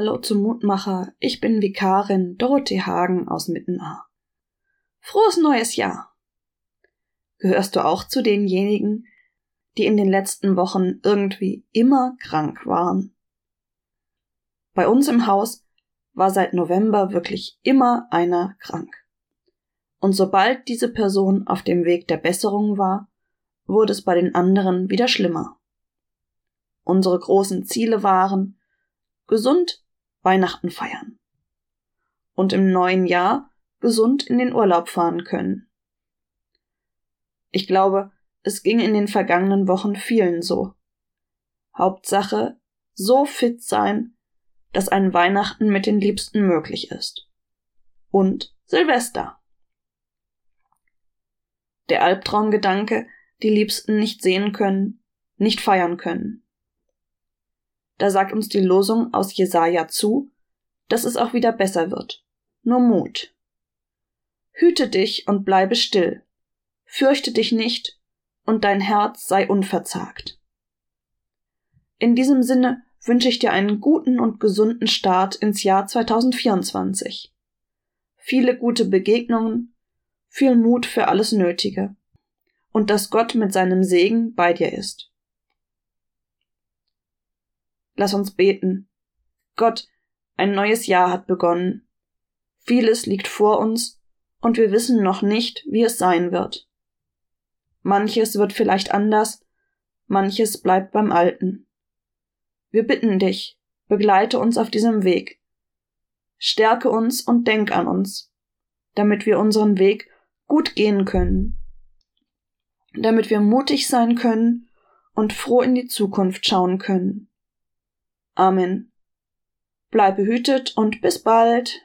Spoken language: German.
Hallo zum Mutmacher, ich bin Vikarin Dorothee Hagen aus Mittenaar. Frohes neues Jahr! Gehörst du auch zu denjenigen, die in den letzten Wochen irgendwie immer krank waren? Bei uns im Haus war seit November wirklich immer einer krank. Und sobald diese Person auf dem Weg der Besserung war, wurde es bei den anderen wieder schlimmer. Unsere großen Ziele waren gesund Weihnachten feiern und im neuen Jahr gesund in den Urlaub fahren können. Ich glaube, es ging in den vergangenen Wochen vielen so. Hauptsache, so fit sein, dass ein Weihnachten mit den Liebsten möglich ist. Und Silvester. Der Albtraumgedanke, die Liebsten nicht sehen können, nicht feiern können. Da sagt uns die Losung aus Jesaja zu, dass es auch wieder besser wird. Nur Mut. Hüte dich und bleibe still. Fürchte dich nicht und dein Herz sei unverzagt. In diesem Sinne wünsche ich dir einen guten und gesunden Start ins Jahr 2024. Viele gute Begegnungen, viel Mut für alles Nötige und dass Gott mit seinem Segen bei dir ist. Lass uns beten. Gott, ein neues Jahr hat begonnen. Vieles liegt vor uns und wir wissen noch nicht, wie es sein wird. Manches wird vielleicht anders, manches bleibt beim Alten. Wir bitten dich, begleite uns auf diesem Weg. Stärke uns und denk an uns, damit wir unseren Weg gut gehen können, damit wir mutig sein können und froh in die Zukunft schauen können. Amen. Bleib behütet und bis bald.